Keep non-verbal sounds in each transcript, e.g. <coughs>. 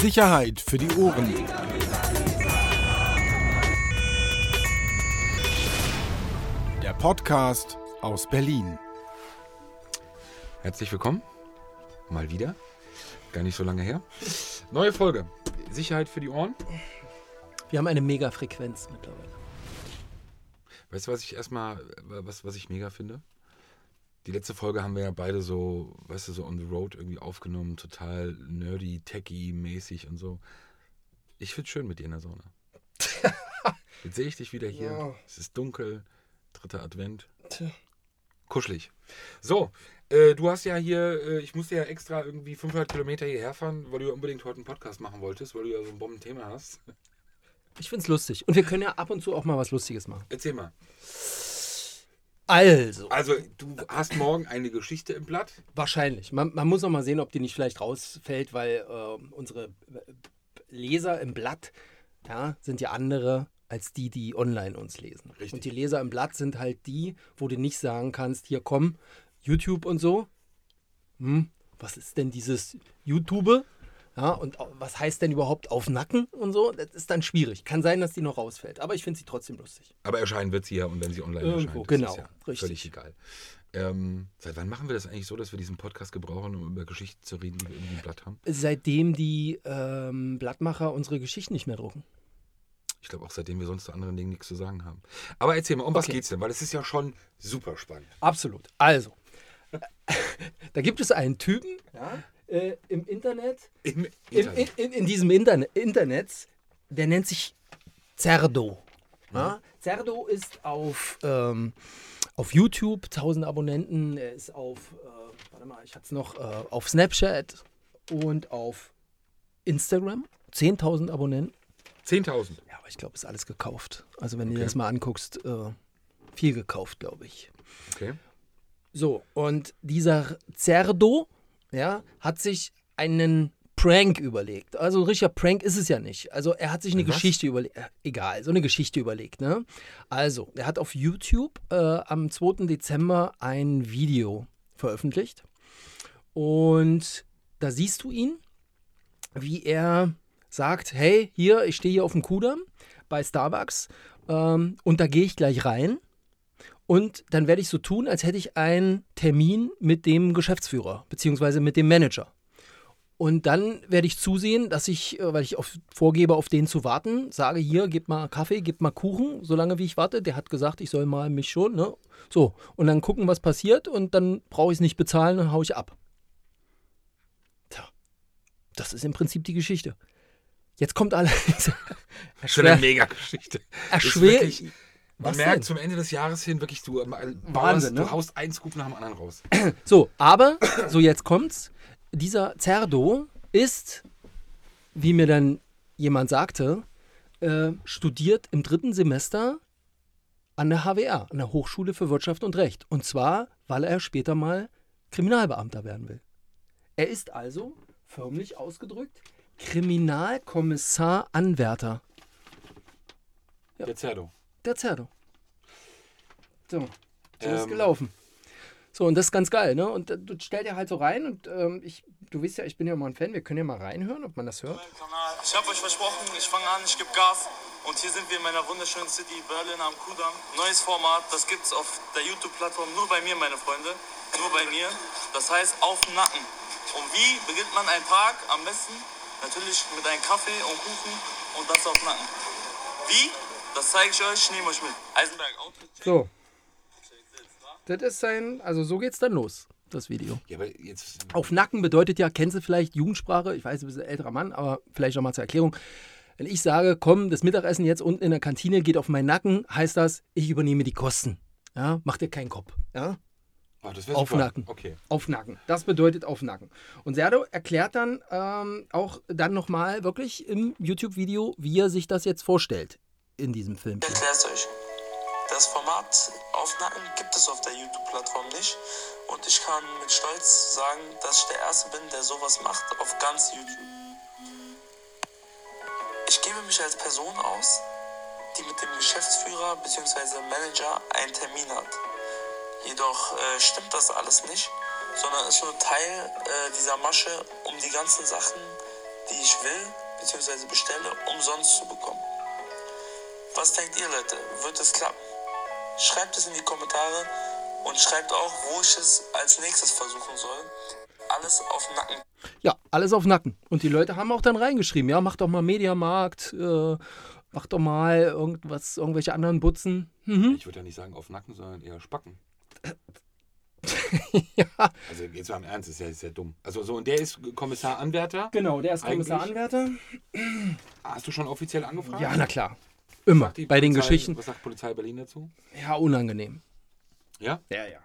Sicherheit für die Ohren. Der Podcast aus Berlin. Herzlich willkommen. Mal wieder. Gar nicht so lange her. Neue Folge. Sicherheit für die Ohren. Wir haben eine Mega-Frequenz mittlerweile. Weißt du, was ich erstmal, was, was ich mega finde? Die letzte Folge haben wir ja beide so, weißt du, so on the road irgendwie aufgenommen, total nerdy, techy mäßig und so. Ich find's schön mit dir in der Sonne. <laughs> Jetzt sehe ich dich wieder hier. Ja. Es ist dunkel, dritter Advent. Tja. Kuschelig. So, äh, du hast ja hier, äh, ich musste ja extra irgendwie 500 Kilometer hierher fahren, weil du ja unbedingt heute einen Podcast machen wolltest, weil du ja so ein Bombenthema hast. Ich find's lustig. Und wir können ja ab und zu auch mal was Lustiges machen. Erzähl mal. Also, Also, du hast morgen eine Geschichte im Blatt. wahrscheinlich. Man, man muss noch mal sehen, ob die nicht vielleicht rausfällt, weil äh, unsere äh, Leser im Blatt ja, sind ja andere als die, die online uns lesen. Richtig. Und die Leser im Blatt sind halt die, wo du nicht sagen kannst, hier komm, YouTube und so. Hm, was ist denn dieses YouTube? Ja, und was heißt denn überhaupt auf Nacken und so? Das ist dann schwierig. Kann sein, dass die noch rausfällt. Aber ich finde sie trotzdem lustig. Aber erscheinen wird sie ja und wenn sie online Irgendwo, erscheint, genau, ist ja richtig. völlig egal. Ähm, seit wann machen wir das eigentlich so, dass wir diesen Podcast gebrauchen, um über Geschichten zu reden, die wir irgendwie im Blatt haben? Seitdem die ähm, Blattmacher unsere Geschichten nicht mehr drucken. Ich glaube auch seitdem wir sonst zu anderen Dingen nichts zu sagen haben. Aber erzähl mal, um was Okay. geht's denn? Weil es ist ja schon super spannend. Absolut. Also, <laughs> da gibt es einen Typen äh, im Internet, Im im, in, Internet. in, in diesem Interne Internet, der nennt sich Zerdo. Ja? Zerdo ist auf, ähm, auf YouTube 1000 Abonnenten, er ist auf, äh, warte mal, ich hatte es noch, äh, auf Snapchat und auf Instagram 10.000 Abonnenten. 10.000. Ja, aber ich glaube, ist alles gekauft. Also wenn du Okay. dir das mal anguckst, äh, viel gekauft, glaube ich. Okay. So, und dieser Zerdo, ja, hat sich einen Prank überlegt. Also ein richtiger Prank ist es ja nicht. Also er hat sich eine Was? Geschichte überlegt. Äh, egal, so eine Geschichte überlegt, ne? Also, er hat auf YouTube äh, am 2. Dezember ein Video veröffentlicht. Und da siehst du ihn, wie er sagt, hey, hier, ich stehe hier auf dem Kudamm bei Starbucks ähm, und da gehe ich gleich rein. Und dann werde ich so tun, als hätte ich einen Termin mit dem Geschäftsführer, beziehungsweise mit dem Manager. Und dann werde ich zusehen, dass ich, äh, weil ich auf, vorgebe, auf den zu warten, sage hier, gib mal Kaffee, gib mal Kuchen, solange wie ich warte. Der hat gesagt, ich soll mal mich schon, ne? So, und dann gucken, was passiert und dann brauche ich es nicht bezahlen, dann haue ich ab. Tja, das ist im Prinzip die Geschichte. Jetzt kommt allerdings <laughs> Schon eine Mega-Geschichte. Erschwer. Man Was merkt denn? zum Ende des Jahres hin wirklich, du, äh, Wahnsinn, du ne? haust einen Scoop nach dem anderen raus. So, aber, <coughs> so jetzt kommt's. Dieser Zerdo ist, wie mir dann jemand sagte, äh, studiert im dritten Semester an der HWR, an der Hochschule für Wirtschaft und Recht. Und zwar, weil er später mal Kriminalbeamter werden will. Er ist also, förmlich ausgedrückt, Kriminalkommissar Anwärter. Der Zerdo. Der Zerdo. So, so ist Ähm. gelaufen. So, und das ist ganz geil, ne? Und äh, du stellst dir halt so rein und ähm, ich, du weißt ja, ich bin ja mal ein Fan, wir können ja mal reinhören, ob man das hört. Ich habe euch versprochen, ich fange an, ich gebe Gas. Und hier sind wir in meiner wunderschönen City Berlin am Kudamm. Neues Format, das gibt's auf der YouTube-Plattform nur bei mir, meine Freunde. Nur bei mir. Das heißt auf dem Nacken. Und wie beginnt man einen Tag? Am besten natürlich mit einem Kaffee und Kuchen und das auf dem Nacken. Wie? Das zeige ich euch, ich nehme euch mit. Eisenberg, Outfit. So. Das ist sein, also so geht's dann los, das Video. Ja, aber jetzt. Auf Nacken bedeutet ja, kennst du vielleicht Jugendsprache, ich weiß, du bist ein älterer Mann, aber vielleicht noch mal zur Erklärung. Wenn ich sage, komm, das Mittagessen jetzt unten in der Kantine geht auf meinen Nacken, heißt das, ich übernehme die Kosten. Ja, mach dir keinen Kopf. Ja, Oh, Auf super. Nacken. Okay. Auf Nacken. Das bedeutet auf Nacken. Und Serdo erklärt dann ähm, auch dann nochmal wirklich im YouTube-Video, wie er sich das jetzt vorstellt in diesem Film. Ich erklär's euch. Das Format auf Nacken gibt es auf der YouTube-Plattform nicht. Und ich kann mit Stolz sagen, dass ich der Erste bin, der sowas macht auf ganz YouTube. Ich gebe mich als Person aus, die mit dem Geschäftsführer bzw. Manager einen Termin hat. Jedoch äh, stimmt das alles nicht, sondern ist nur Teil äh, dieser Masche, um die ganzen Sachen die ich will bzw. bestelle, umsonst zu bekommen. Was denkt ihr, Leute? Wird es klappen? Schreibt es in die Kommentare und schreibt auch, wo ich es als nächstes versuchen soll. Alles auf Nacken. Ja, alles auf Nacken. Und die Leute haben auch dann reingeschrieben, ja, mach doch mal Mediamarkt, äh, mach doch mal irgendwas, irgendwelche anderen Butzen. Mhm. Ich würde ja nicht sagen auf Nacken, sondern eher Spacken. <laughs> ja, Also jetzt mal im Ernst, ist ja, ist ja dumm. Also so, und der ist Kommissar Anwärter. genau, der ist Kommissar Anwärter. Hast du schon offiziell angefragt? Ja, na klar. Immer. Bei den Polizei- Geschichten. Was sagt Polizei Berlin dazu? Ja, unangenehm. Ja? Ja, ja.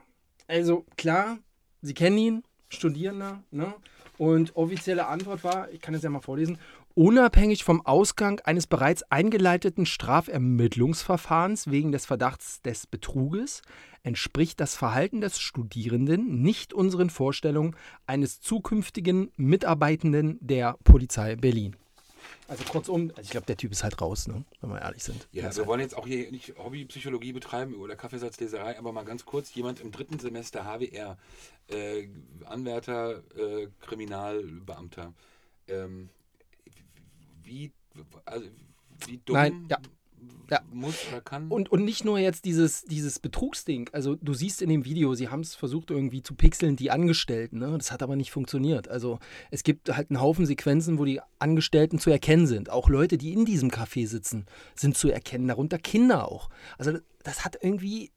Also klar, Sie kennen ihn, Studierender, ne? Und offizielle Antwort war, ich kann es ja mal vorlesen, unabhängig vom Ausgang eines bereits eingeleiteten Strafermittlungsverfahrens wegen des Verdachts des Betruges entspricht das Verhalten des Studierenden nicht unseren Vorstellungen eines zukünftigen Mitarbeitenden der Polizei Berlin. Also kurzum, also ich glaube, der Typ ist halt raus, ne? wenn wir ehrlich sind. Ja, wir wollen jetzt auch hier nicht Hobbypsychologie betreiben oder Kaffeesatzleserei, aber mal ganz kurz, jemand im dritten Semester HWR, äh, Anwärter, äh, Kriminalbeamter, ähm, wie, also, wie dumm Nein, ja. Ja. muss oder kann? Und, und nicht nur jetzt dieses, dieses Betrugsding. Also du siehst in dem Video, sie haben es versucht irgendwie zu pixeln, die Angestellten. Ne? Das hat aber nicht funktioniert. Also es gibt halt einen Haufen Sequenzen, wo die Angestellten zu erkennen sind. Auch Leute, die in diesem Café sitzen, sind zu erkennen. Darunter Kinder auch. Also das hat irgendwie...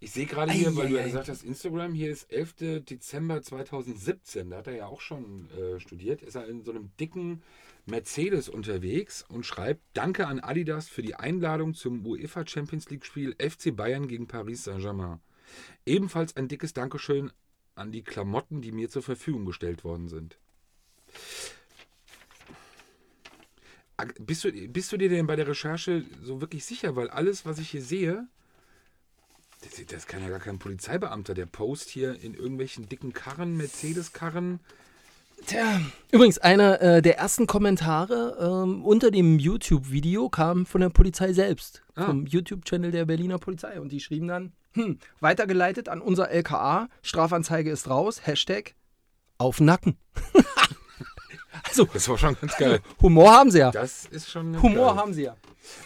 Ich sehe gerade hier, weil du ja gesagt hast, Instagram, hier ist 11. Dezember 2017, da hat er ja auch schon äh, studiert, ist er in so einem dicken Mercedes unterwegs und schreibt, danke an Adidas für die Einladung zum UEFA Champions League Spiel FC Bayern gegen Paris Saint-Germain. Ebenfalls ein dickes Dankeschön an die Klamotten, die mir zur Verfügung gestellt worden sind. Bist du, bist du dir denn bei der Recherche so wirklich sicher? Weil alles, was ich hier sehe, das, das kann ja gar kein Polizeibeamter. Der post hier in irgendwelchen dicken Karren, Mercedes-Karren. Tja. Übrigens, einer äh, der ersten Kommentare ähm, unter dem YouTube-Video kam von der Polizei selbst. Ah. Vom YouTube-Channel der Berliner Polizei. Und die schrieben dann, hm, weitergeleitet an unser LKA, Strafanzeige ist raus, Hashtag auf Nacken. <laughs> also, Das war schon ganz geil. <laughs> Humor haben sie ja. Das ist schon. Humor geil. haben sie ja.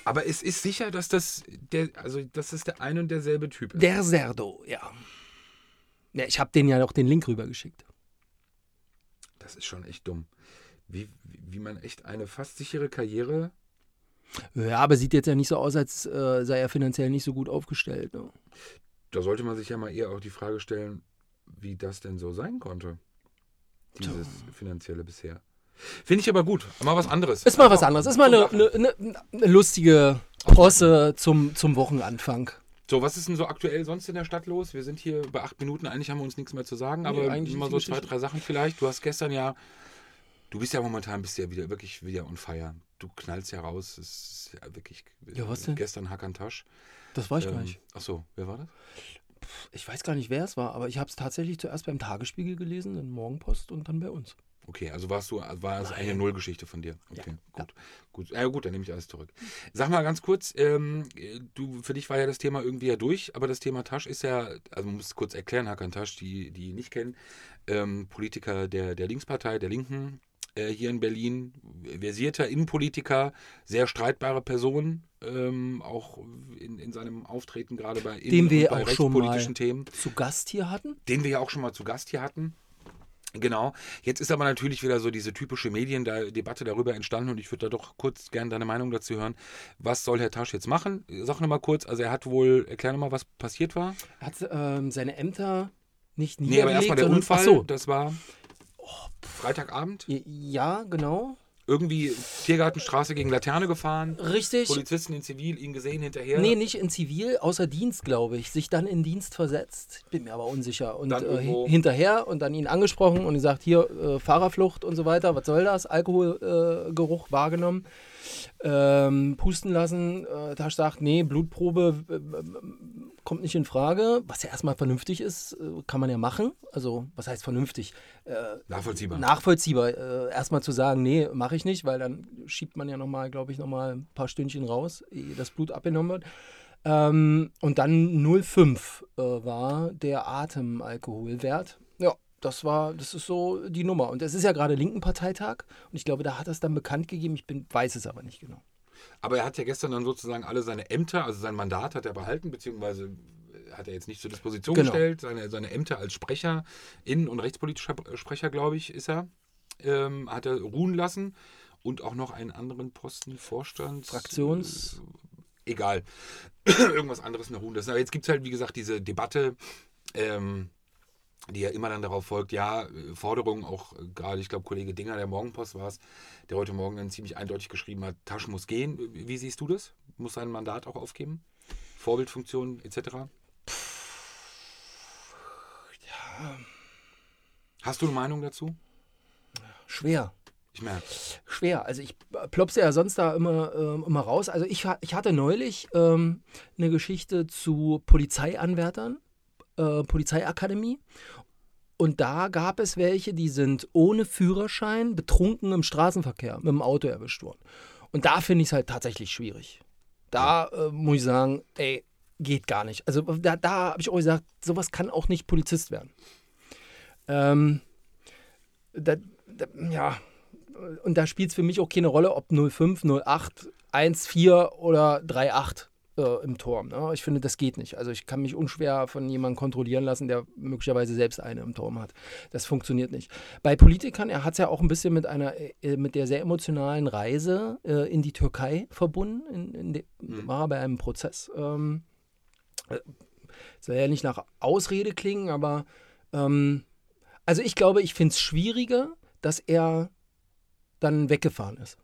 Aber es ist sicher, dass das der, also dass das der ein und derselbe Typ ist. Der Serdo, ja. Ja, ich habe denen ja auch den Link rübergeschickt. Das ist schon echt dumm. Wie, wie man echt eine fast sichere Karriere. Ja, aber sieht jetzt ja nicht so aus, als äh, sei er finanziell nicht so gut aufgestellt. Ne? Da sollte man sich ja mal eher auch die Frage stellen, wie das denn so sein konnte. Dieses finanzielle bisher. Finde ich aber gut. Mal was anderes. Ist mal was anderes. Ist mal eine, eine, eine, eine lustige Posse zum, zum Wochenanfang. So, was ist denn so aktuell sonst in der Stadt los? Wir sind hier bei acht Minuten, eigentlich haben wir uns nichts mehr zu sagen, aber eigentlich mal so zwei, drei Sachen vielleicht. Du hast gestern ja, du bist ja momentan, bist ja wieder wirklich wieder on fire. Du knallst ja raus, es ist ja wirklich. Ja, was denn? Gestern Hakan Tasch. Das war ich gar Ähm, nicht. Ach so, wer war das? Ich weiß gar nicht, wer es war, aber ich habe es tatsächlich zuerst beim Tagesspiegel gelesen, dann Morgenpost und dann bei uns. Okay, also warst du, war es eine Nullgeschichte von dir. Okay, Ja, gut. Gut. Ja, gut, dann nehme ich alles zurück. Sag mal ganz kurz, ähm, du, für dich war ja das Thema irgendwie ja durch, aber das Thema Tasch ist ja, also man muss es kurz erklären, Hakan Tasch, die, die nicht kennen, ähm, Politiker der, der Linkspartei, der Linken äh, hier in Berlin, versierter Innenpolitiker, sehr streitbare Person, ähm, auch in, in seinem Auftreten gerade bei, Den wir bei auch schon mal rechtspolitischen Themen zu Gast hier hatten. den wir ja auch schon mal zu Gast hier hatten. Genau. Jetzt ist aber natürlich wieder so diese typische Mediendebatte darüber entstanden und ich würde da doch kurz gerne deine Meinung dazu hören. Was soll Herr Tasch jetzt machen? Sag nochmal kurz, also er hat wohl, erklär nochmal, was passiert war. Er hat ähm, seine Ämter nicht Nee, aber niedergelegt, erstmal der Unfall, so. das war Freitagabend. Ja, genau. Irgendwie Tiergartenstraße gegen Laterne gefahren. Richtig. Polizisten in Zivil ihn gesehen hinterher. Nee, nicht in Zivil, außer Dienst, glaube ich. Sich dann in Dienst versetzt. Bin mir aber unsicher. Und äh, hinterher und dann ihn angesprochen und gesagt, hier, äh, Fahrerflucht und so weiter. Was soll das? Alkoholgeruch äh, wahrgenommen. Ähm, pusten lassen. Äh, Tasch sagt, nee, Blutprobe äh, äh, kommt nicht in Frage. Was ja erstmal vernünftig ist, äh, kann man ja machen. Also, was heißt vernünftig? Äh, Nachvollziehbar. nachvollziehbar. Erstmal zu sagen, nee, mache ich nicht, weil dann schiebt man ja nochmal, glaube ich, nochmal ein paar Stündchen raus, ehe das Blut abgenommen wird. Ähm, und dann 0,5 äh, war der Atemalkoholwert. Das war, das ist so die Nummer. Und es ist ja gerade linken Parteitag und ich glaube, da hat er es dann bekannt gegeben. Ich bin, weiß es aber nicht genau. Aber er hat ja gestern dann sozusagen alle seine Ämter, also sein Mandat hat er behalten, beziehungsweise hat er jetzt nicht zur Disposition Genau. gestellt. Seine, seine Ämter als Sprecher, innen- und rechtspolitischer Sprecher, glaube ich, ist er, ähm, hat er ruhen lassen. Und auch noch einen anderen Posten, Vorstand. Fraktions- egal. <clears throat> Irgendwas anderes noch ruhen lassen. Aber jetzt gibt es halt, wie gesagt, diese Debatte, ähm, die ja immer dann darauf folgt, ja, äh, Forderungen, auch äh, gerade, ich glaube, Kollege Dinger, der Morgenpost war es, der heute Morgen dann ziemlich eindeutig geschrieben hat, Tasch muss gehen. Wie wie siehst du das? Muss sein Mandat auch aufgeben? Vorbildfunktion etc.? Hast du eine Meinung dazu? Schwer. Ich merke. Schwer. Also ich plopse ja sonst da immer, ähm, immer raus. Also ich, ich hatte neulich ähm, eine Geschichte zu Polizeianwärtern, äh, Polizeiakademie. Und da gab es welche, die sind ohne Führerschein betrunken im Straßenverkehr mit dem Auto erwischt worden. Und da finde ich es halt tatsächlich schwierig. Da äh, muss ich sagen, ey, geht gar nicht. Also da, da habe ich auch gesagt, sowas kann auch nicht Polizist werden. Ähm, da, da, ja, und da spielt es für mich auch keine Rolle, ob 05, 08, 14 oder 38 äh, im Turm. Ne? Ich finde, das geht nicht. Also ich kann mich unschwer von jemandem kontrollieren lassen, der möglicherweise selbst eine im Turm hat. Das funktioniert nicht. Bei Politikern, er hat es ja auch ein bisschen mit einer, äh, mit der sehr emotionalen Reise äh, in die Türkei verbunden. In, in de, War er bei einem Prozess. Ähm, äh, soll ja nicht nach Ausrede klingen, aber ähm, also ich glaube, ich finde es schwieriger, dass er dann weggefahren ist.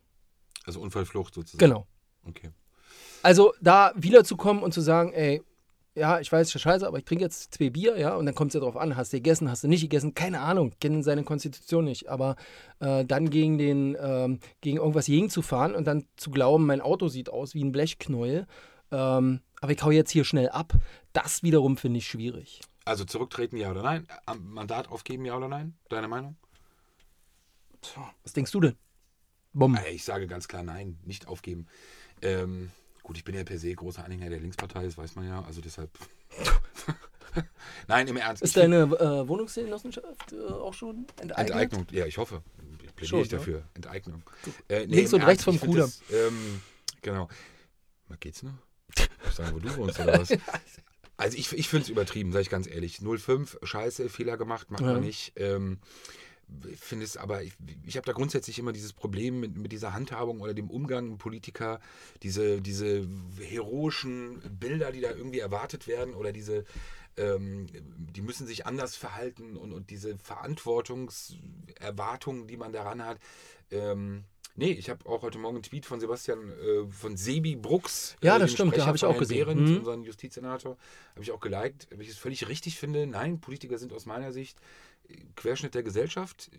Also Unfallflucht sozusagen. Genau. Okay. Also da wiederzukommen und zu sagen, ey, ja, ich weiß, ist scheiße, aber ich trinke jetzt zwei Bier, ja, und dann kommt es ja drauf an, hast du gegessen, hast du nicht gegessen, keine Ahnung, kennen seine Konstitution nicht, aber äh, dann gegen den, ähm, gegen irgendwas gegen zu fahren und dann zu glauben, mein Auto sieht aus wie ein Blechknäuel, ähm, aber ich hau jetzt hier schnell ab, das wiederum finde ich schwierig. Also zurücktreten, ja oder nein? Am Mandat aufgeben, ja oder nein? Deine Meinung? Was denkst du denn? Bumm. Ich sage ganz klar nein, nicht aufgeben. Ähm, gut, ich bin ja per se großer Anhänger der Linkspartei, das weiß man ja, also deshalb. <laughs> nein, im Ernst. Ist deine äh, Wohnungsgenossenschaft äh, auch schon enteignet? Enteignung, ja, ich hoffe. Ich plädiere Schon, ich ne? dafür. Enteignung. Äh, Links im und rechts vom Kudamm. das, Ähm, genau. Was geht's noch? Ich sagen, wo du wohnst oder was? <laughs> Also ich, ich finde es übertrieben, sage ich ganz ehrlich. 05, scheiße, Fehler gemacht, macht Ja. man nicht. Ähm, finde es aber, ich, ich habe da grundsätzlich immer dieses Problem mit, mit dieser Handhabung oder dem Umgang mit Politiker, diese, diese heroischen Bilder, die da irgendwie erwartet werden oder diese, ähm, die müssen sich anders verhalten und, und diese Verantwortungserwartungen, die man daran hat. Ähm, nee, ich habe auch heute Morgen einen Tweet von Sebastian, äh, von Sebi Brooks. Ja, äh, das dem stimmt, Sprecher habe ich auch Herrn gesehen. Behrendt, Mhm. unseren Justizsenator, habe ich auch geliked, weil ich es völlig richtig finde. Nein, Politiker sind aus meiner Sicht Querschnitt der Gesellschaft.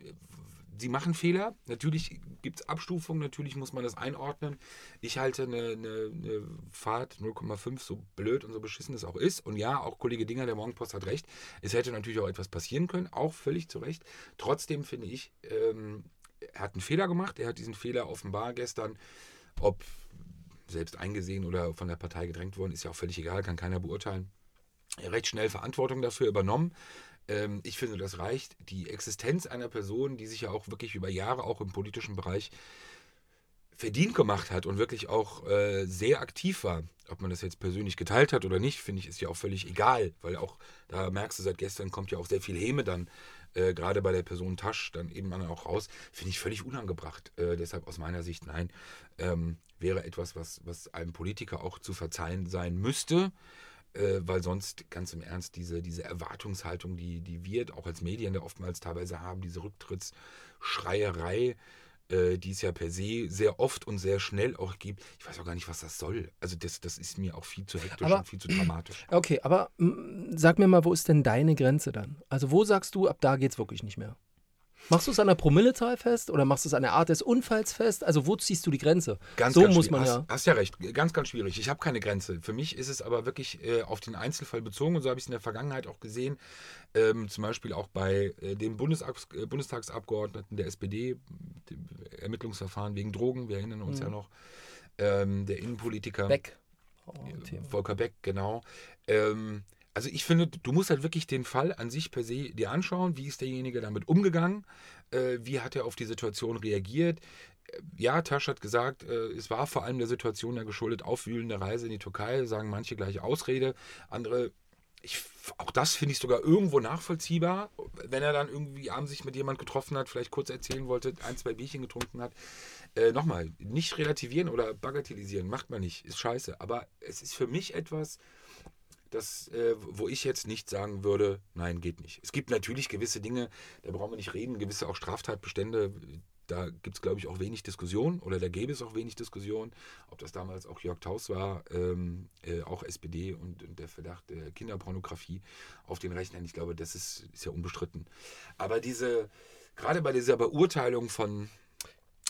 Sie machen Fehler. Natürlich gibt es Abstufungen, natürlich muss man das einordnen. Ich halte eine, eine, eine Fahrt 0,5 so blöd und so beschissen es auch ist. Und ja, auch Kollege Dinger, der Morgenpost hat recht. Es hätte natürlich auch etwas passieren können, auch völlig zu Recht. Trotzdem finde ich, ähm, er hat einen Fehler gemacht. Er hat diesen Fehler offenbar gestern, ob selbst eingesehen oder von der Partei gedrängt worden, ist ja auch völlig egal, kann keiner beurteilen. Recht schnell Verantwortung dafür übernommen. Ähm, ich finde, das reicht. Die Existenz einer Person, die sich ja auch wirklich über Jahre auch im politischen Bereich verdient gemacht hat und wirklich auch äh, sehr aktiv war. Ob man das jetzt persönlich geteilt hat oder nicht, finde ich, ist ja auch völlig egal, weil auch, da merkst du, seit gestern kommt ja auch sehr viel Häme dann, äh, gerade bei der Person Tasch, dann eben auch raus, finde ich völlig unangebracht. Äh, deshalb aus meiner Sicht, nein, ähm, wäre etwas, was, was einem Politiker auch zu verzeihen sein müsste, äh, weil sonst ganz im Ernst diese, diese Erwartungshaltung, die, die wir auch als Medien da oftmals teilweise haben, diese Rücktrittsschreierei, äh, die es ja per se sehr oft und sehr schnell auch gibt. Ich weiß auch gar nicht, was das soll. Also das, das ist mir auch viel zu hektisch Aber- und viel zu dramatisch. <clears throat> Okay, aber mm, sag mir mal, wo ist denn deine Grenze dann? Also wo sagst du, ab da geht's wirklich nicht mehr? Machst du es an der Promillezahl fest oder machst du es an der Art des Unfalls fest? Also wo ziehst du die Grenze? Ganz, so ganz muss schwierig. man hast, ja. Hast ja recht, ganz, ganz schwierig. Ich habe keine Grenze. Für mich ist es aber wirklich äh, auf den Einzelfall bezogen und so habe ich es in der Vergangenheit auch gesehen. Ähm, zum Beispiel auch bei äh, dem Bundesabs äh, Bundestagsabgeordneten der SPD, Ermittlungsverfahren wegen Drogen, wir erinnern uns ja noch, ähm, der Innenpolitiker. Weg. Oh. Volker Beck, genau. Ähm, also ich finde, du musst halt wirklich den Fall an sich per se dir anschauen. Wie ist derjenige damit umgegangen? Äh, wie hat er auf die Situation reagiert? Äh, Ja, Tasch hat gesagt, äh, es war vor allem der Situation ja geschuldet, aufwühlende Reise in die Türkei, sagen manche gleich Ausrede, andere, ich, auch das finde ich sogar irgendwo nachvollziehbar, wenn er dann irgendwie abends sich mit jemand getroffen hat, vielleicht kurz erzählen wollte, ein, zwei Bierchen getrunken hat. Äh, Nochmal, nicht relativieren oder bagatellisieren, macht man nicht, ist scheiße. Aber es ist für mich etwas, das, äh, wo ich jetzt nicht sagen würde, nein, geht nicht. Es gibt natürlich gewisse Dinge, da brauchen wir nicht reden, gewisse auch Straftatbestände, da gibt es, glaube ich, auch wenig Diskussion oder da gäbe es auch wenig Diskussion, ob das damals auch Jörg Taus war, ähm, äh, auch SPD und, und der Verdacht der Kinderpornografie auf den Rechnern. Ich glaube, das ist, ist ja unbestritten. Aber diese, gerade bei dieser Beurteilung von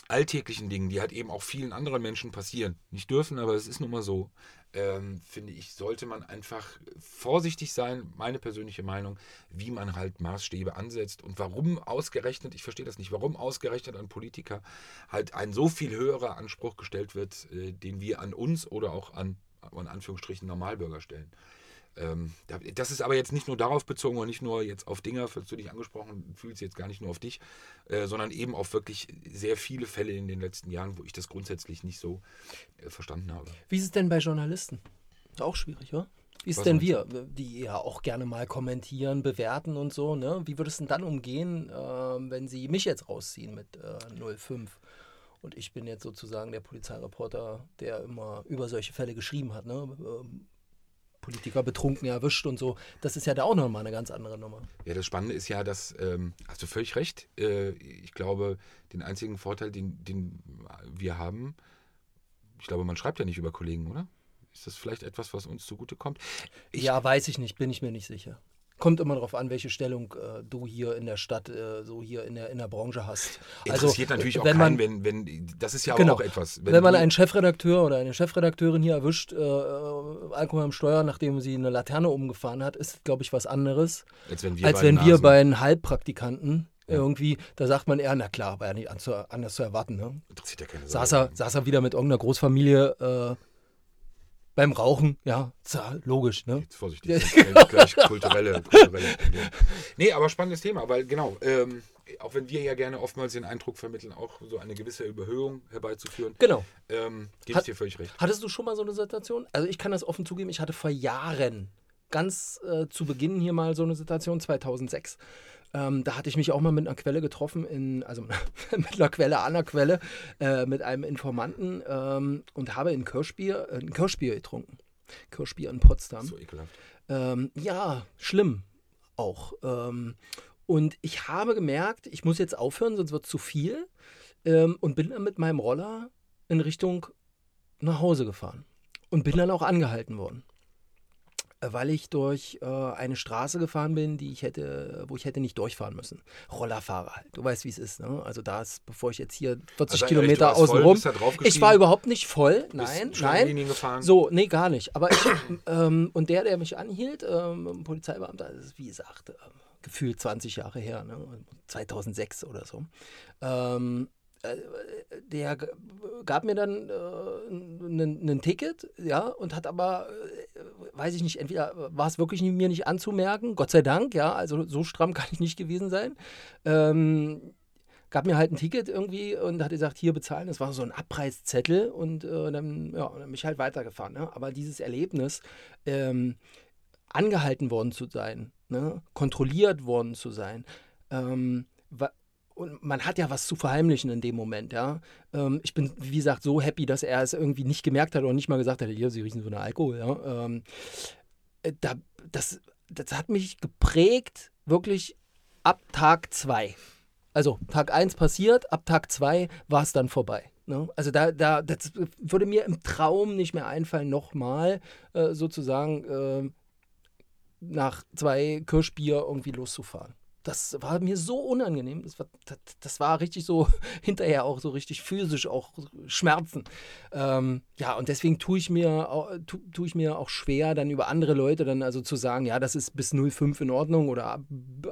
alltäglichen Dingen, die halt eben auch vielen anderen Menschen passieren, nicht dürfen, aber es ist nun mal so, ähm, finde ich, sollte man einfach vorsichtig sein, meine persönliche Meinung, wie man halt Maßstäbe ansetzt und warum ausgerechnet, ich verstehe das nicht, warum ausgerechnet an Politiker halt ein so viel höherer Anspruch gestellt wird, äh, den wir an uns oder auch an, in Anführungsstrichen, Normalbürger stellen. Ähm, da- das ist aber jetzt nicht nur darauf bezogen und nicht nur jetzt auf Dinger, fühlst du dich angesprochen, fühlst jetzt gar nicht nur auf dich, äh, sondern eben auf wirklich sehr viele Fälle in den letzten Jahren, wo ich das grundsätzlich nicht so äh, verstanden habe. Wie ist es denn bei Journalisten? Ist auch schwierig, oder? Wie ist Was denn wir, die ja auch gerne mal kommentieren, bewerten und so, ne? Wie würdest du denn dann umgehen, ähm, wenn sie mich jetzt rausziehen mit äh, 05? Und ich bin jetzt sozusagen der Polizeireporter, der immer über solche Fälle geschrieben hat, ne? Politiker betrunken erwischt und so. Das ist ja da auch nochmal eine ganz andere Nummer. Ja, das Spannende ist ja, dass, ähm, hast du völlig recht, äh, ich glaube, den einzigen Vorteil, den, den wir haben, ich glaube, man schreibt ja nicht über Kollegen, oder? Ist das vielleicht etwas, was uns zugutekommt? Ich, ja, weiß ich nicht, bin ich mir nicht sicher. Kommt immer darauf an, welche Stellung äh, du hier in der Stadt, äh, so hier in der, in der Branche hast. Interessiert natürlich auch Also, wenn keinen, man, wenn, wenn, das ist ja Genau. auch etwas. Wenn, man du- einen Chefredakteur oder eine Chefredakteurin hier erwischt, äh, äh, Alkohol am Steuer, nachdem sie eine Laterne umgefahren hat, ist, glaube ich, was anderes, als wenn wir, als beiden wenn wir bei einem Halbpraktikanten Ja. irgendwie, da sagt man eher, na klar, war ja nicht anders zu erwarten. Ne? Interessiert ja keine Saß, Sau. er, saß er wieder mit irgendeiner Großfamilie äh, beim Rauchen, ja, logisch, ne? Jetzt vorsichtig, <laughs> sonst gleich kulturelle, kulturelle. Nee, aber spannendes Thema, weil genau, ähm, auch wenn wir ja gerne oftmals den Eindruck vermitteln, auch so eine gewisse Überhöhung herbeizuführen, Genau. ähm, gebe ich dir völlig recht. Hattest du schon mal so eine Situation? Also ich kann das offen zugeben, ich hatte vor Jahren, ganz äh, zu Beginn hier mal so eine Situation, 2006. Ähm, da hatte ich mich auch mal mit einer Quelle getroffen, in, also <laughs> mit einer Quelle an einer Quelle, äh, mit einem Informanten ähm, und habe in Kirschbier, äh, ein Kirschbier getrunken. Kirschbier in Potsdam. So ekelhaft. Ähm, ja, schlimm auch. Ähm, und ich habe gemerkt, ich muss jetzt aufhören, sonst wird es zu viel. Ähm, und bin dann mit meinem Roller in Richtung nach Hause gefahren. Und bin dann auch angehalten worden. Äh, Weil ich durch äh, eine Straße gefahren bin, die ich hätte, wo ich hätte nicht durchfahren müssen. Rollerfahrer halt. Du weißt, wie es ist. Ne? Also da ist, bevor ich jetzt hier 40 Also, Kilometer bist da Ich war überhaupt nicht voll. Nein, nein. So, nee, gar nicht. Aber ich, <coughs> ähm, und der, der mich anhielt, ähm, Polizeibeamter, das ist wie gesagt, äh, gefühlt 20 Jahre her, ne? 2006 oder so. Ähm, äh, der gab mir dann äh, ein Ticket, ja, und hat aber, äh, weiß ich nicht, entweder war es wirklich mir nicht anzumerken, Gott sei Dank, ja, also so stramm <laughs> kann ich nicht gewesen sein. Ähm, gab mir halt ein Ticket irgendwie und hat gesagt, hier bezahlen. Das war so ein Abreißzettel und äh, dann, ja, dann bin ich halt weitergefahren. Ne? Aber dieses Erlebnis, ähm, angehalten worden zu sein, ne? kontrolliert worden zu sein, ähm, und man hat ja was zu verheimlichen in dem Moment, ja. Ähm, ich bin, wie gesagt, so happy, dass er es irgendwie nicht gemerkt hat oder nicht mal gesagt hat, hier, sie riechen so nach Alkohol, ja. Ähm, äh, da, das, das hat mich geprägt, wirklich ab Tag zwei. Also Tag 1 passiert, ab Tag 2 war es dann vorbei. Ne? Also da, da, das würde mir im Traum nicht mehr einfallen, nochmal äh, sozusagen äh, nach zwei Kirschbier irgendwie loszufahren. Das war mir so unangenehm. Das war, das, das war richtig so <laughs> hinterher auch so richtig physisch auch Schmerzen. Ähm, ja, und deswegen tue ich mir auch, tu, tue ich mir auch schwer, dann über andere Leute dann also zu sagen, ja, das ist bis 05 in Ordnung oder ab,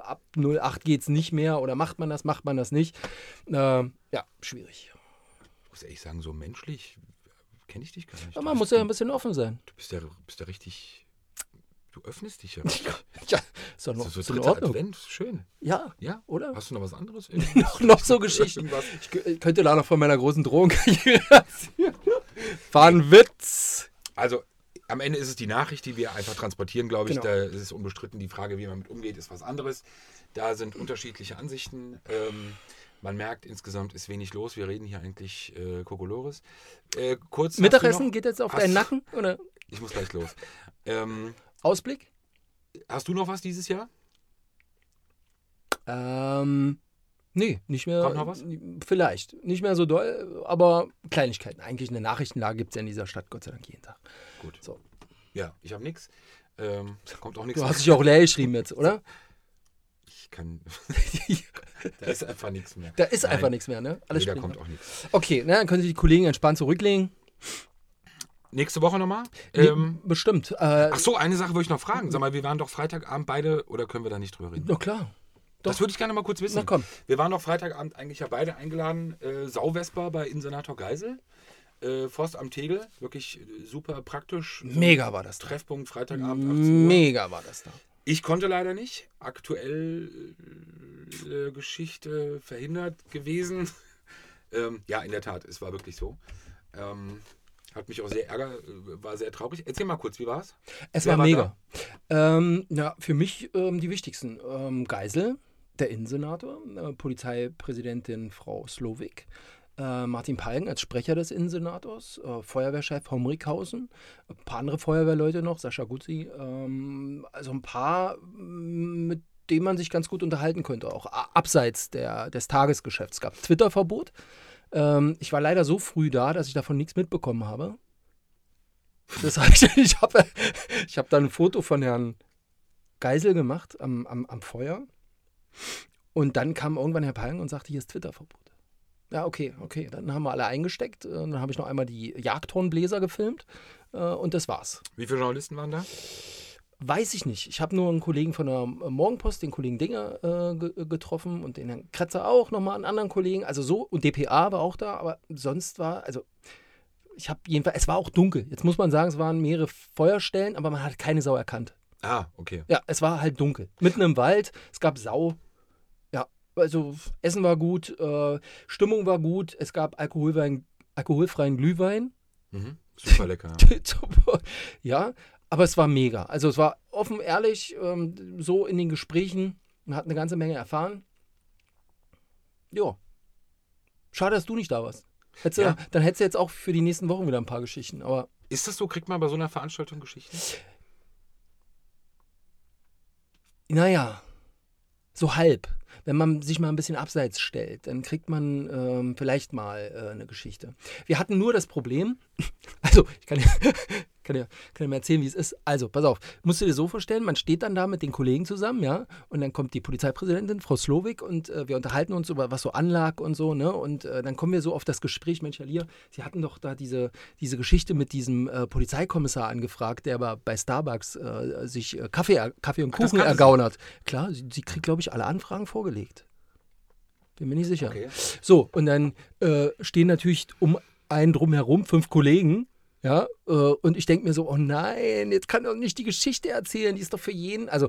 ab 08 geht es nicht mehr oder macht man das, macht man das nicht. Ähm, ja, schwierig. Ich muss ehrlich sagen, so menschlich kenne ich dich gar nicht. Ja, man muss ja ein bisschen offen sein. Du bist ja, bist ja richtig Du öffnest dich ja. <laughs> richtig. Ja, ist doch noch So, so in Ordnung. Advent, schön. Ja, Ja? oder? Hast du noch was anderes? <laughs> noch, noch so <laughs> Geschichten. Ich kö- könnte da noch von meiner großen Drogenkarriere erzählen. War ein Witz. Also am Ende ist es die Nachricht, die wir einfach transportieren, glaube ich. Genau. Da ist es unbestritten. Die Frage, wie man mit umgeht, ist was anderes. Da sind unterschiedliche Ansichten. Ähm, man merkt, insgesamt ist wenig los. Wir reden hier eigentlich äh, Kokolores. Äh, kurz. Mittagessen geht jetzt auf deinen Nacken? Oder Ich muss gleich los. Ähm, Ausblick? hast du noch was dieses Jahr? Ähm, nee, nicht mehr. Kommt noch was? Vielleicht. Nicht mehr so doll, aber Kleinigkeiten. Eigentlich eine Nachrichtenlage gibt es ja in dieser Stadt Gott sei Dank jeden Tag. Gut. So. Ja, ich habe nichts. Ähm, kommt auch nichts. Du hast dich auch leer geschrieben jetzt, oder? Ich kann. <laughs> da ist einfach nichts mehr. Da ist Nein. einfach nichts mehr, ne? Alles Nee, da kommt noch. auch nichts. Okay, na, dann können sich die Kollegen entspannt zurücklegen. Nächste Woche nochmal? Nee, Ähm, bestimmt. Äh, ach so, eine Sache würde ich noch fragen. Sag mal, wir waren doch Freitagabend beide oder können wir da nicht drüber reden? na klar. Das würde ich gerne mal kurz wissen. Na komm. Wir waren doch Freitagabend eigentlich ja beide eingeladen. Äh, Sauwesper bei Insenator Geisel. Äh, Forstamt Tegel. Wirklich äh, super praktisch. Mega war das da. Treffpunkt Freitagabend 18 Uhr. Mega war das da. Ich konnte leider nicht. Aktuell äh, Geschichte verhindert gewesen. <laughs> ähm, ja, in der Tat, es war wirklich so. Ähm, hat mich auch sehr ärger, äh, war sehr traurig. Erzähl mal kurz, wie war's? Es Wer war war mega. ähm, ja, für mich ähm, die wichtigsten. Ähm, Geisel, der Innensenator, äh, Polizeipräsidentin Frau Slowik, äh, Martin Palgen als Sprecher des Innensenators, äh, Feuerwehrchef Homrikhausen, ein paar andere Feuerwehrleute noch, Sascha Guzzi, ähm, also ein paar, mm, mit denen man sich ganz gut unterhalten könnte, auch abseits der, des Tagesgeschäfts. Es gab Twitter-Verbot. Ähm, ich war leider so früh da, dass ich davon nichts mitbekommen habe. Das heißt, <laughs> ich habe ich hab dann ein Foto von Herrn Geisel gemacht am, am, am Feuer. Und dann kam irgendwann Herr Pallen und sagte, hier ist Twitter-Verbot. Ja, okay, okay. Dann haben wir alle eingesteckt. Äh, Dann habe ich noch einmal die Jagdhornbläser gefilmt. äh, Und das war's. Wie viele Journalisten waren da? Weiß ich nicht. Ich habe nur einen Kollegen von der Morgenpost, den Kollegen Dinger, äh, ge getroffen und den Herrn Kretzer auch, nochmal einen anderen Kollegen. Also so, und DPA war auch da, aber sonst war, also ich habe jedenfalls, es war auch dunkel. Jetzt muss man sagen, es waren mehrere Feuerstellen, aber man hat keine Sau erkannt. Ah, okay. Ja, es war halt dunkel. Mitten im Wald, es gab Sau. Ja, also Essen war gut, äh, Stimmung war gut, es gab Alkoholwein, alkoholfreien Glühwein. Mhm. Super lecker. ja, <laughs> aber es war mega. Also es war offen, ehrlich, ähm, so in den Gesprächen. Man hat eine ganze Menge erfahren. Ja. Schade, dass du nicht da warst. Hättest du, Ja. Dann hättest du jetzt auch für die nächsten Wochen wieder ein paar Geschichten. Aber Ist das so? Kriegt man bei so einer Veranstaltung Geschichten? naja, so halb. Wenn man sich mal ein bisschen abseits stellt, dann kriegt man ähm, vielleicht mal äh, eine Geschichte. Wir hatten nur das Problem, <laughs> also ich kann ja, kann ja, kann ja mal erzählen, wie es ist. Also, pass auf, musst du dir so vorstellen, man steht dann da mit den Kollegen zusammen, ja, und dann kommt die Polizeipräsidentin, Frau Slowik, und äh, wir unterhalten uns über was so anlag und so, ne, und äh, dann kommen wir so auf das Gespräch, Mensch, Herr Lier, Sie hatten doch da diese, diese Geschichte mit diesem äh, Polizeikommissar angefragt, der aber bei Starbucks äh, sich äh, Kaffee, Kaffee und Kuchen ergaunert. Klar, sie, sie kriegt, glaube ich, alle Anfragen vorgelegt. Bin mir nicht sicher. Okay. So, und dann äh, stehen natürlich um einen drumherum fünf Kollegen, ja, äh, und ich denke mir so, oh nein, jetzt kann doch nicht die Geschichte erzählen, die ist doch für jeden, also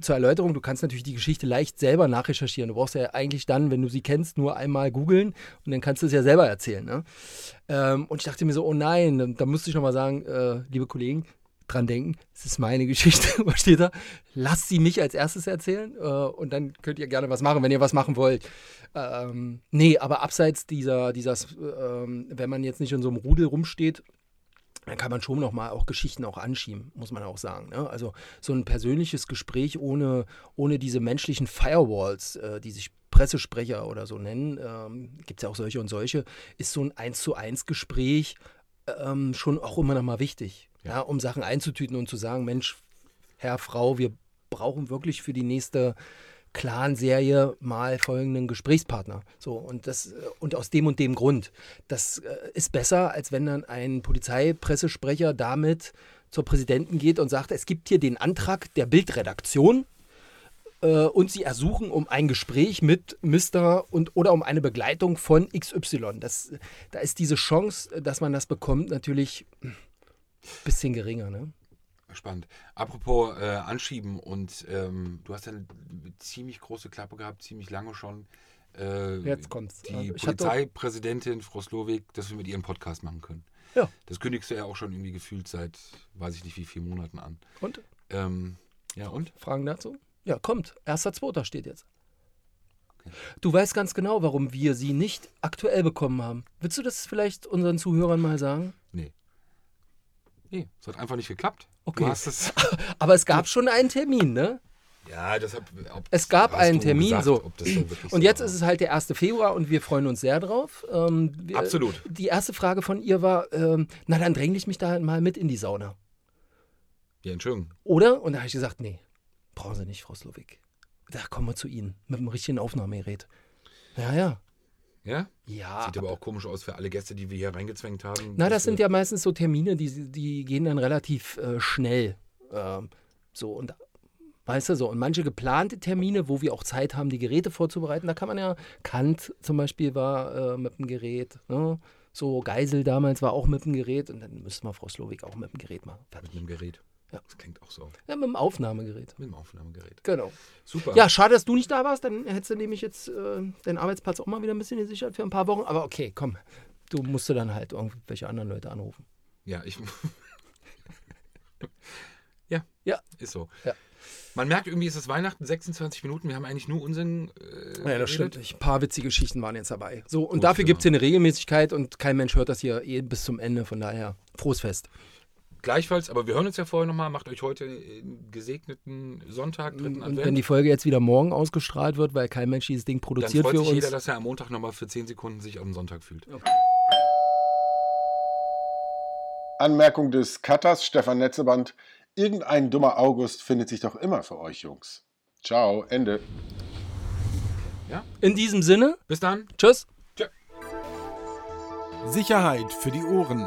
zur Erläuterung, du kannst natürlich die Geschichte leicht selber nachrecherchieren. Du brauchst ja eigentlich dann, wenn du sie kennst, nur einmal googeln und dann kannst du es ja selber erzählen. Ne? Ähm, und ich dachte mir so, oh nein, dann musste ich nochmal sagen, äh, liebe Kollegen, dran denken, es ist meine Geschichte, <laughs> was steht da? Lasst sie mich als erstes erzählen äh, und dann könnt ihr gerne was machen, wenn ihr was machen wollt. Ähm, nee, aber abseits dieser, dieses, ähm, wenn man jetzt nicht in so einem Rudel rumsteht, dann kann man schon noch mal auch Geschichten auch anschieben, muss man auch sagen. Ne? Also so ein persönliches Gespräch ohne, ohne diese menschlichen Firewalls, äh, die sich Pressesprecher oder so nennen, ähm, gibt es ja auch solche und solche, ist so ein Eins zu eins Gespräch ähm, schon auch immer noch mal wichtig, ja. um Sachen einzutüten und zu sagen, Mensch, Herr, Frau, wir brauchen wirklich für die nächste Clan-Serie mal folgenden Gesprächspartner. So, und das, äh, und aus dem und dem Grund. Das äh, ist besser, als wenn dann ein Polizeipressesprecher damit zur Präsidenten geht und sagt, es gibt hier den Antrag der Bildredaktion äh, und sie ersuchen um ein Gespräch mit Mr. und oder um eine Begleitung von XY. Das, da ist diese Chance, dass man das bekommt, natürlich ein bisschen geringer. Ne? Spannend. Apropos äh, Anschieben und ähm, du hast ja eine ziemlich große Klappe gehabt, ziemlich lange schon. Äh, Jetzt kommt's. Die Also ich Polizeipräsidentin Frau Slowik, dass wir mit ihr einen Podcast machen können. Ja. Das kündigst du ja auch schon irgendwie gefühlt seit, weiß ich nicht wie vier Monaten an. Und? Ähm, ja, und? Fragen dazu? Ja, kommt. Erster, zweiter steht jetzt. Du weißt ganz genau, warum wir sie nicht aktuell bekommen haben. Willst du das vielleicht unseren Zuhörern mal sagen? Nee. Nee, es hat einfach nicht geklappt. Okay. Es. <laughs> Aber es gab schon einen Termin, ne? Ja, ob, Es gab einen Termin, gesagt, so. so Und jetzt war. ist es halt der 1. Februar und wir freuen uns sehr drauf. Ähm, wir, Absolut. Die erste Frage von ihr war, ähm, na dann drängle ich mich da mal mit in die Sauna. Ja, Entschuldigung. Oder? Und da habe ich gesagt, nee, brauchen Sie nicht, Frau Slowik. Da kommen wir zu Ihnen mit dem richtigen Aufnahmegerät. Ja, ja. Ja? Ja. Sieht aber auch komisch aus für alle Gäste, die wir hier reingezwängt haben. Na, das sind wir- ja meistens so Termine, die, die gehen dann relativ äh, schnell. Ähm, so und weißt du so. Und manche geplante Termine, wo wir auch Zeit haben, die Geräte vorzubereiten, da kann man ja, Kant zum Beispiel war äh, mit dem Gerät, ne? so Geisel damals war auch mit dem Gerät und dann müssten wir Frau Slowik auch mit dem Gerät machen. Mit Fertig. einem Gerät. Ja. Das klingt auch so. Ja, mit dem Aufnahmegerät. Mit dem Aufnahmegerät. Genau. Super. Ja, schade, dass du nicht da warst, dann hättest du nämlich jetzt äh, deinen Arbeitsplatz auch mal wieder ein bisschen gesichert für ein paar Wochen. Aber okay, komm, du musst du dann halt irgendwelche anderen Leute anrufen. Ja, ich. <laughs> ja. Ja. Ist so. Ja. Man merkt irgendwie, ist es Weihnachten, 26 Minuten. Wir haben eigentlich nur Unsinn. Äh, Ja, das stimmt. Ein paar witzige Geschichten waren jetzt dabei. So, und Gut, dafür genau. gibt es hier eine Regelmäßigkeit und kein Mensch hört das hier eh bis zum Ende. Von daher, frohes Fest. Gleichfalls, aber wir hören uns ja vorher nochmal. Macht euch heute einen gesegneten Sonntag, dritten Und Advent. wenn die Folge jetzt wieder morgen ausgestrahlt wird, weil kein Mensch dieses Ding dann produziert freut für sich uns. jeder, dass er am Montag nochmal für 10 Sekunden sich am Sonntag fühlt. Anmerkung des Cutters Stefan Netzeband. Irgendein dummer August findet sich doch immer für euch Jungs. Ciao, Ende. In diesem Sinne, Bis dann. tschüss. Sicherheit für die Ohren.